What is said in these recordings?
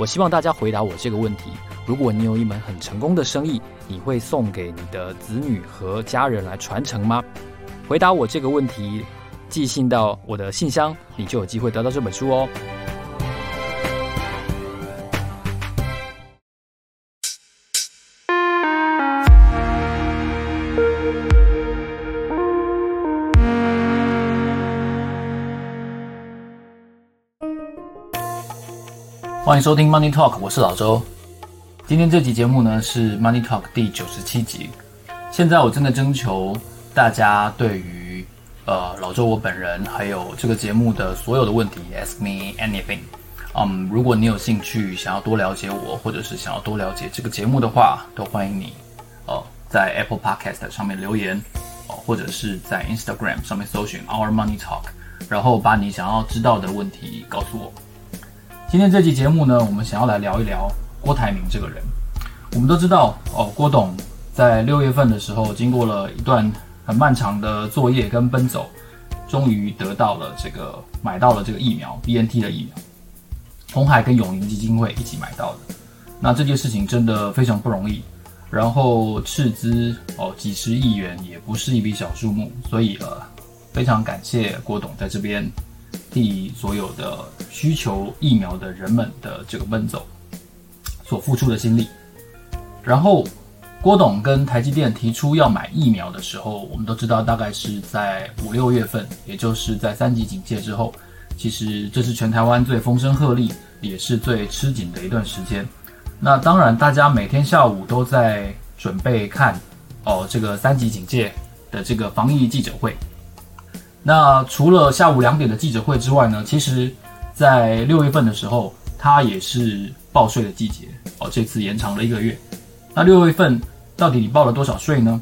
我希望大家回答我这个问题。如果你有一门很成功的生意，你会送给你的子女和家人来传承吗？回答我这个问题，寄信到我的信箱，你就有机会得到这本书哦。欢迎收听 Money Talk，我是老周。今天这集节目呢是 Money Talk 第九十七集。现在我正在征求大家对于呃老周我本人还有这个节目的所有的问题，Ask me anything。嗯，如果你有兴趣想要多了解我，或者是想要多了解这个节目的话，都欢迎你哦在 Apple Podcast 上面留言哦，或者是在 Instagram 上面搜寻 Our Money Talk，然后把你想要知道的问题告诉我。今天这集节目呢，我们想要来聊一聊。郭台铭这个人，我们都知道哦。郭董在六月份的时候，经过了一段很漫长的作业跟奔走，终于得到了这个买到了这个疫苗 BNT 的疫苗，鸿海跟永龄基金会一起买到的。那这件事情真的非常不容易，然后斥资哦几十亿元也不是一笔小数目，所以呃非常感谢郭董在这边替所有的需求疫苗的人们的这个奔走。所付出的心力，然后郭董跟台积电提出要买疫苗的时候，我们都知道大概是在五六月份，也就是在三级警戒之后。其实这是全台湾最风声鹤唳，也是最吃紧的一段时间。那当然，大家每天下午都在准备看哦这个三级警戒的这个防疫记者会。那除了下午两点的记者会之外呢，其实在六月份的时候，它也是报税的季节哦，这次延长了一个月。那六月份到底你报了多少税呢？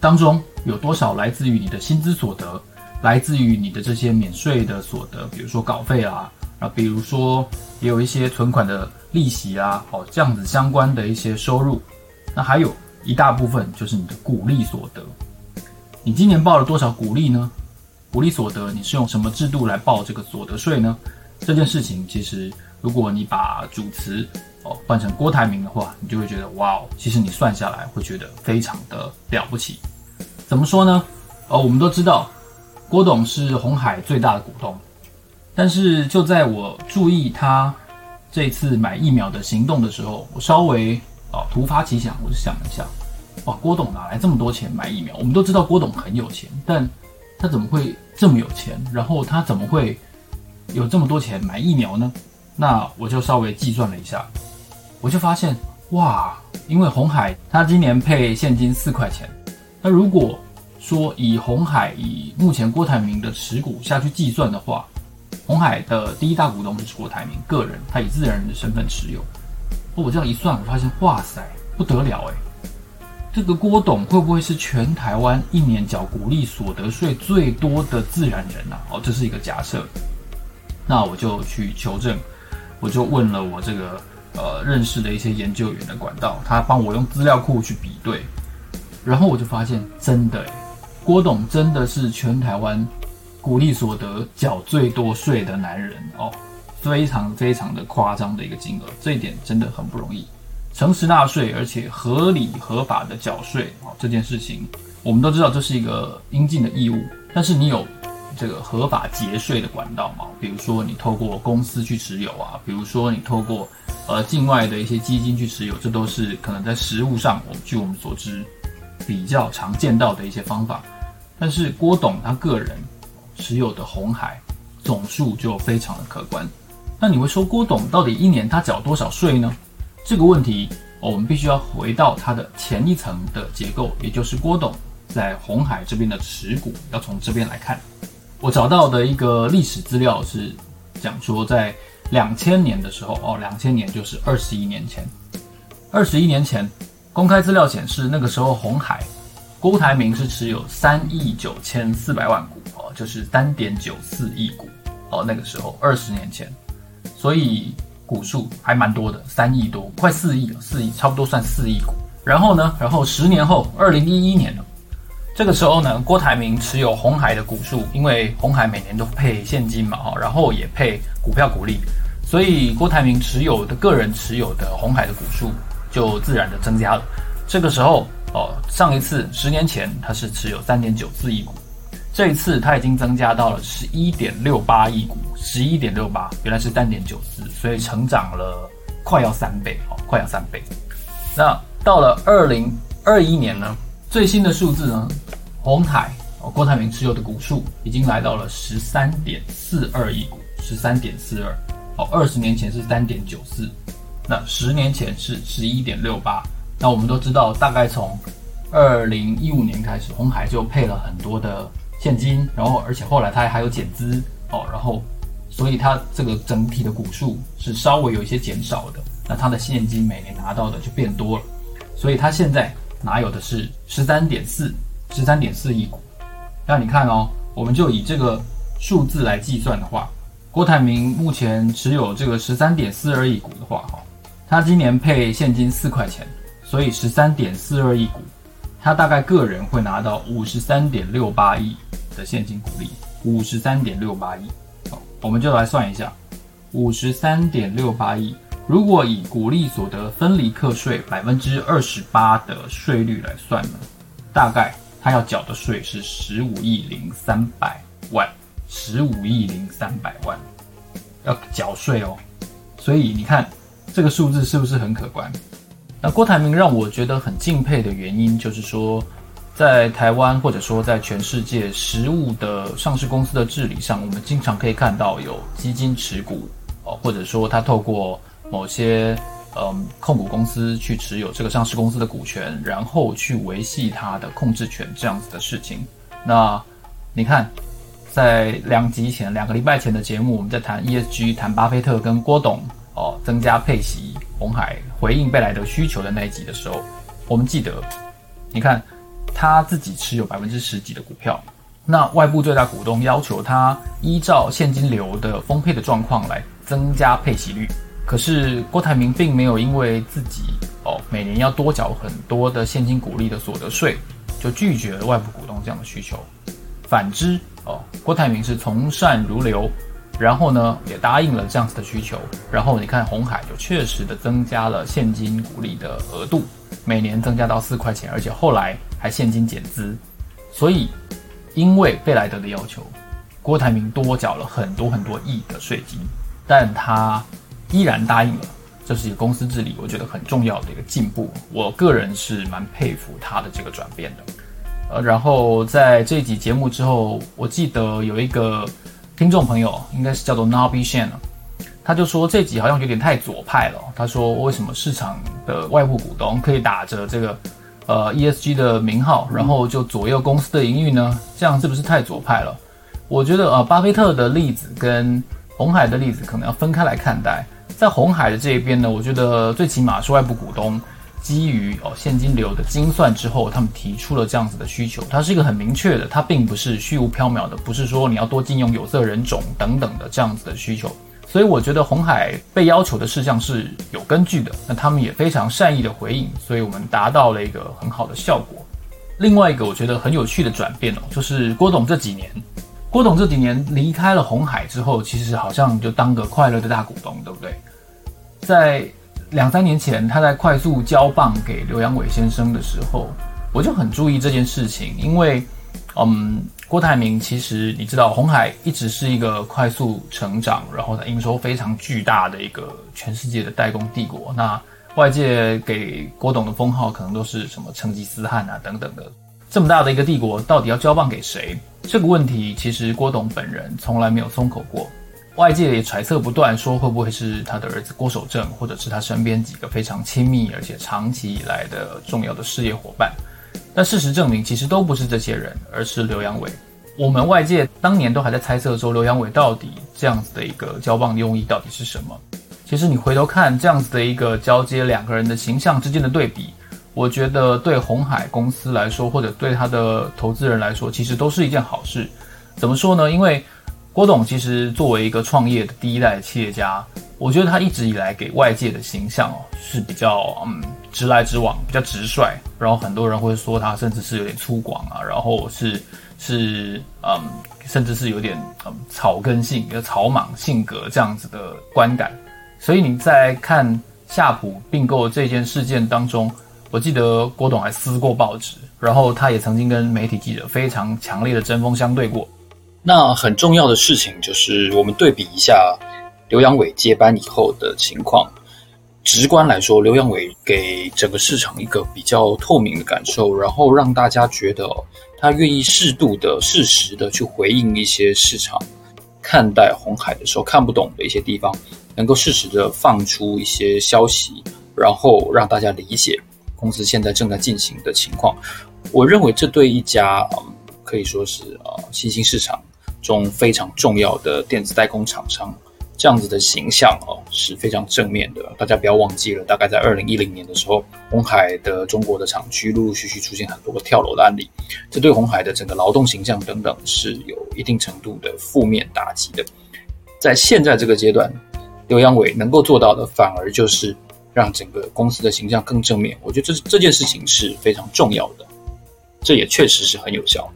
当中有多少来自于你的薪资所得，来自于你的这些免税的所得，比如说稿费啊，啊，比如说也有一些存款的利息啊，哦，这样子相关的一些收入。那还有一大部分就是你的股利所得。你今年报了多少股利呢？股利所得你是用什么制度来报这个所得税呢？这件事情其实。如果你把主词哦换成郭台铭的话，你就会觉得哇哦，其实你算下来会觉得非常的了不起。怎么说呢？呃，我们都知道郭董是鸿海最大的股东，但是就在我注意他这次买疫苗的行动的时候，我稍微哦突发奇想，我就想了一下，哇，郭董哪来这么多钱买疫苗？我们都知道郭董很有钱，但他怎么会这么有钱？然后他怎么会有这么多钱买疫苗呢？那我就稍微计算了一下，我就发现哇，因为红海他今年配现金四块钱，那如果说以红海以目前郭台铭的持股下去计算的话，红海的第一大股东是郭台铭个人，他以自然人的身份持有。我这样一算，我发现哇塞，不得了诶，这个郭董会不会是全台湾一年缴股利所得税最多的自然人啊？哦，这是一个假设，那我就去求证。我就问了我这个呃认识的一些研究员的管道，他帮我用资料库去比对，然后我就发现真的，郭董真的是全台湾股利所得缴最多税的男人哦，非常非常的夸张的一个金额，这一点真的很不容易，诚实纳税而且合理合法的缴税哦，这件事情我们都知道这是一个应尽的义务，但是你有。这个合法节税的管道吗，比如说你透过公司去持有啊，比如说你透过呃境外的一些基金去持有，这都是可能在实务上，我据我们所知比较常见到的一些方法。但是郭董他个人持有的红海总数就非常的可观。那你会说郭董到底一年他缴多少税呢？这个问题我们必须要回到它的前一层的结构，也就是郭董在红海这边的持股，要从这边来看。我找到的一个历史资料是讲说，在两千年的时候，哦，两千年就是二十一年前，二十一年前，公开资料显示，那个时候红海郭台铭是持有三亿九千四百万股哦，就是三点九四亿股哦。那个时候二十年前，所以股数还蛮多的，三亿多，快四亿了，四亿差不多算四亿股。然后呢，然后十年后，二零一一年了，这个时候呢，郭台铭持有红海的股数，因为红海每年都配现金嘛，哈，然后也配股票股利，所以郭台铭持有的个人持有的红海的股数。就自然的增加了。这个时候哦，上一次十年前他是持有三点九四亿股，这一次他已经增加到了十一点六八亿股，十一点六八，原来是三点九四，所以成长了快要三倍哦，快要三倍。那到了二零二一年呢，最新的数字呢，红海哦，郭台铭持有的股数已经来到了十三点四二亿股，十三点四二哦，二十年前是三点九四。那十年前是十一点六八，那我们都知道，大概从二零一五年开始，红海就配了很多的现金，然后而且后来它还有减资哦，然后所以它这个整体的股数是稍微有一些减少的，那它的现金每年拿到的就变多了，所以它现在拿有的是十三点四十三点四亿股，那你看哦，我们就以这个数字来计算的话，郭台铭目前持有这个十三点四二亿股的话，哈。他今年配现金四块钱，所以十三点四二亿股，他大概个人会拿到五十三点六八亿的现金股利，五十三点六八亿。好，我们就来算一下，五十三点六八亿，如果以股利所得分离课税百分之二十八的税率来算呢，大概他要缴的税是十五亿零三百万，十五亿零三百万要缴税哦，所以你看。这个数字是不是很可观？那郭台铭让我觉得很敬佩的原因，就是说，在台湾或者说在全世界实物的上市公司的治理上，我们经常可以看到有基金持股哦，或者说他透过某些嗯控股公司去持有这个上市公司的股权，然后去维系它的控制权这样子的事情。那你看，在两集前、两个礼拜前的节目，我们在谈 ESG，谈巴菲特跟郭董。哦，增加配息，红海回应贝莱德需求的那一集的时候，我们记得，你看他自己持有百分之十几的股票，那外部最大股东要求他依照现金流的丰沛的状况来增加配息率，可是郭台铭并没有因为自己哦每年要多缴很多的现金股利的所得税，就拒绝了外部股东这样的需求，反之哦，郭台铭是从善如流。然后呢，也答应了这样子的需求。然后你看，红海就确实的增加了现金股利的额度，每年增加到四块钱，而且后来还现金减资。所以，因为贝莱德的要求，郭台铭多缴了很多很多亿的税金，但他依然答应了。这是一个公司治理，我觉得很重要的一个进步。我个人是蛮佩服他的这个转变的。呃，然后在这集节目之后，我记得有一个。听众朋友应该是叫做 Nobby Shan，他就说这集好像有点太左派了。他说为什么市场的外部股东可以打着这个呃 ESG 的名号，然后就左右公司的营运呢？这样是不是太左派了？我觉得呃，巴菲特的例子跟红海的例子可能要分开来看待。在红海的这一边呢，我觉得最起码是外部股东。基于哦现金流的精算之后，他们提出了这样子的需求，它是一个很明确的，它并不是虚无缥缈的，不是说你要多禁用有色人种等等的这样子的需求。所以我觉得红海被要求的事项是有根据的，那他们也非常善意的回应，所以我们达到了一个很好的效果。另外一个我觉得很有趣的转变哦，就是郭董这几年，郭董这几年离开了红海之后，其实好像就当个快乐的大股东，对不对？在两三年前，他在快速交棒给刘扬伟先生的时候，我就很注意这件事情，因为，嗯，郭台铭其实你知道，鸿海一直是一个快速成长，然后营收非常巨大的一个全世界的代工帝国。那外界给郭董的封号可能都是什么成吉思汗啊等等的，这么大的一个帝国，到底要交棒给谁？这个问题其实郭董本人从来没有松口过。外界也揣测不断，说会不会是他的儿子郭守正，或者是他身边几个非常亲密而且长期以来的重要的事业伙伴。但事实证明，其实都不是这些人，而是刘阳伟。我们外界当年都还在猜测说，刘阳伟到底这样子的一个交棒用意到底是什么？其实你回头看这样子的一个交接两个人的形象之间的对比，我觉得对鸿海公司来说，或者对他的投资人来说，其实都是一件好事。怎么说呢？因为郭董其实作为一个创业的第一代企业家，我觉得他一直以来给外界的形象哦是比较嗯直来直往，比较直率。然后很多人会说他甚至是有点粗犷啊，然后是是嗯甚至是有点嗯草根性、有草莽性格这样子的观感。所以你在看夏普并购这件事件当中，我记得郭董还撕过报纸，然后他也曾经跟媒体记者非常强烈的针锋相对过。那很重要的事情就是，我们对比一下刘阳伟接班以后的情况。直观来说，刘阳伟给整个市场一个比较透明的感受，然后让大家觉得他愿意适度的、适时的去回应一些市场看待红海的时候看不懂的一些地方，能够适时的放出一些消息，然后让大家理解公司现在正在进行的情况。我认为这对一家嗯，可以说是呃新兴市场。中非常重要的电子代工厂商，这样子的形象哦是非常正面的。大家不要忘记了，大概在二零一零年的时候，红海的中国的厂区陆陆续续出现很多个跳楼的案例，这对红海的整个劳动形象等等是有一定程度的负面打击的。在现在这个阶段，刘扬伟能够做到的，反而就是让整个公司的形象更正面。我觉得这这件事情是非常重要的，这也确实是很有效。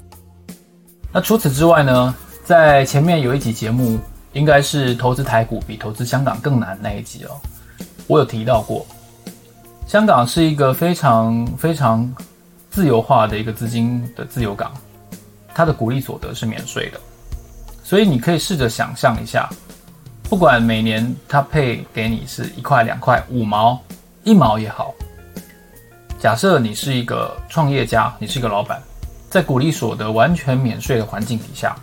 那除此之外呢？在前面有一集节目，应该是投资台股比投资香港更难那一集哦。我有提到过，香港是一个非常非常自由化的一个资金的自由港，它的股利所得是免税的，所以你可以试着想象一下，不管每年它配给你是一块、两块、五毛、一毛也好，假设你是一个创业家，你是一个老板，在股利所得完全免税的环境底下。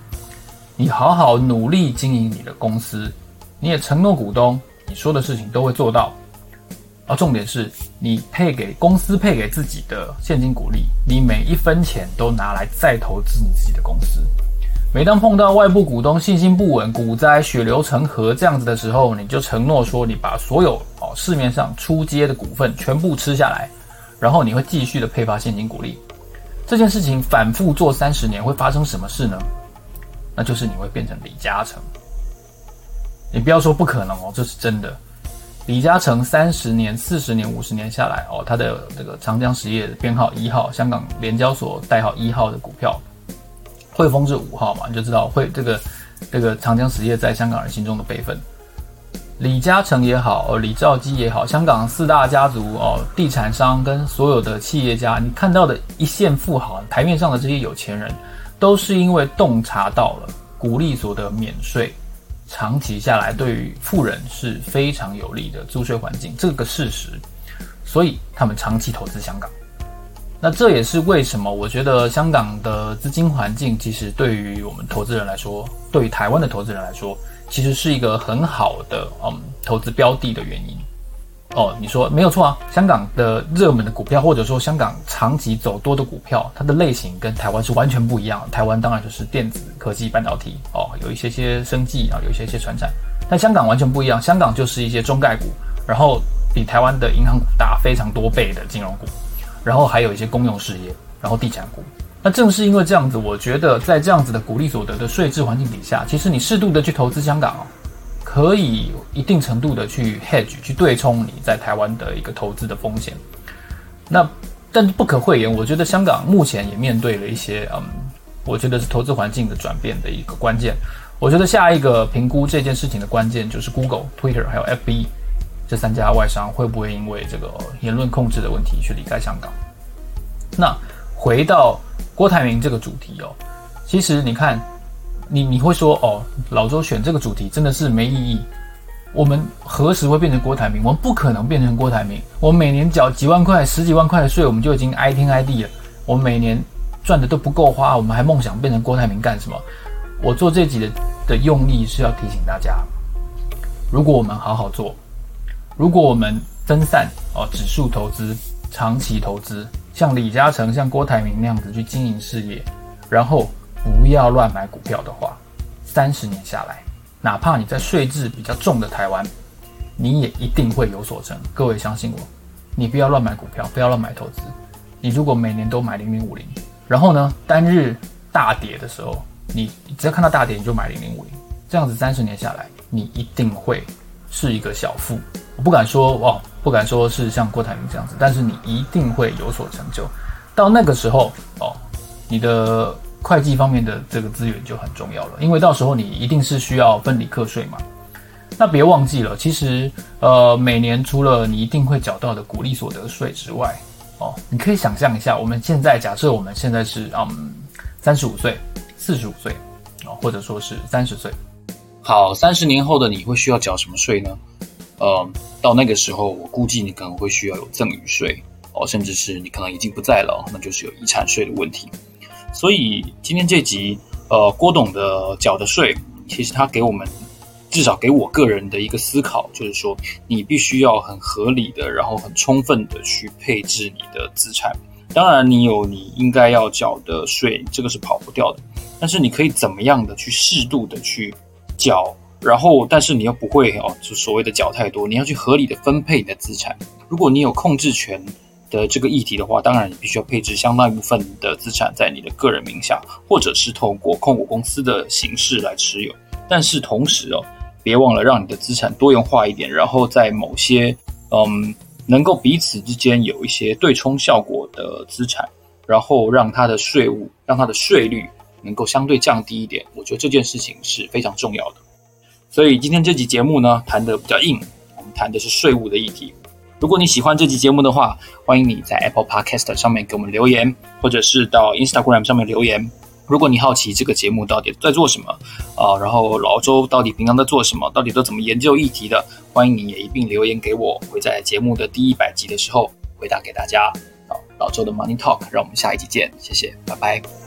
你好好努力经营你的公司，你也承诺股东，你说的事情都会做到。而重点是你配给公司配给自己的现金股利，你每一分钱都拿来再投资你自己的公司。每当碰到外部股东信心不稳、股灾、血流成河这样子的时候，你就承诺说你把所有哦市面上出街的股份全部吃下来，然后你会继续的配发现金股利。这件事情反复做三十年，会发生什么事呢？那就是你会变成李嘉诚，你不要说不可能哦，这是真的。李嘉诚三十年、四十年、五十年下来哦，他的这个长江实业编号一号，香港联交所代号一号的股票，汇丰是五号嘛，你就知道会这个这个长江实业在香港人心中的辈分。李嘉诚也好，李兆基也好，香港四大家族哦，地产商跟所有的企业家，你看到的一线富豪，台面上的这些有钱人。都是因为洞察到了股利所得免税，长期下来对于富人是非常有利的租税环境，这个事实，所以他们长期投资香港。那这也是为什么我觉得香港的资金环境其实对于我们投资人来说，对于台湾的投资人来说，其实是一个很好的嗯投资标的的原因。哦，你说没有错啊！香港的热门的股票，或者说香港长期走多的股票，它的类型跟台湾是完全不一样。台湾当然就是电子科技、半导体哦，有一些些生技啊，有一些些传产。但香港完全不一样，香港就是一些中概股，然后比台湾的银行股大非常多倍的金融股，然后还有一些公用事业，然后地产股。那正是因为这样子，我觉得在这样子的股利所得的税制环境底下，其实你适度的去投资香港哦。可以一定程度的去 hedge 去对冲你在台湾的一个投资的风险。那但是不可讳言，我觉得香港目前也面对了一些嗯，我觉得是投资环境的转变的一个关键。我觉得下一个评估这件事情的关键就是 Google、Twitter 还有 FB 这三家外商会不会因为这个言论控制的问题去离开香港。那回到郭台铭这个主题哦，其实你看。你你会说哦，老周选这个主题真的是没意义。我们何时会变成郭台铭？我们不可能变成郭台铭。我们每年缴几万块、十几万块的税，我们就已经挨天挨地了。我们每年赚的都不够花，我们还梦想变成郭台铭干什么？我做这集的的用意是要提醒大家：如果我们好好做，如果我们分散哦指数投资、长期投资，像李嘉诚、像郭台铭那样子去经营事业，然后。不要乱买股票的话，三十年下来，哪怕你在税制比较重的台湾，你也一定会有所成。各位相信我，你不要乱买股票，不要乱买投资。你如果每年都买零零五零，然后呢，单日大跌的时候，你只要看到大跌你就买零零五零，这样子三十年下来，你一定会是一个小富。我不敢说哦，不敢说是像郭台铭这样子，但是你一定会有所成就。到那个时候哦，你的会计方面的这个资源就很重要了，因为到时候你一定是需要分离课税嘛。那别忘记了，其实呃，每年除了你一定会缴到的股利所得税之外，哦，你可以想象一下，我们现在假设我们现在是嗯三十五岁、四十五岁，哦，或者说是三十岁，好，三十年后的你会需要缴什么税呢？呃，到那个时候，我估计你可能会需要有赠与税哦，甚至是你可能已经不在了，那就是有遗产税的问题。所以今天这集，呃，郭董的缴的税，其实他给我们。至少给我个人的一个思考，就是说，你必须要很合理的，然后很充分的去配置你的资产。当然，你有你应该要缴的税，这个是跑不掉的。但是，你可以怎么样的去适度的去缴，然后，但是你又不会哦，就所谓的缴太多。你要去合理的分配你的资产。如果你有控制权的这个议题的话，当然你必须要配置相当一部分的资产在你的个人名下，或者是透过控股公司的形式来持有。但是同时哦。别忘了让你的资产多元化一点，然后在某些嗯能够彼此之间有一些对冲效果的资产，然后让它的税务、让它的税率能够相对降低一点。我觉得这件事情是非常重要的。所以今天这集节目呢，谈得比较硬，我们谈的是税务的议题。如果你喜欢这集节目的话，欢迎你在 Apple Podcast 上面给我们留言，或者是到 Instagram 上面留言。如果你好奇这个节目到底在做什么啊，然后老周到底平常在做什么，到底都怎么研究议题的，欢迎你也一并留言给我，会在节目的第一百集的时候回答给大家。好，老周的 Money Talk，让我们下一集见，谢谢，拜拜。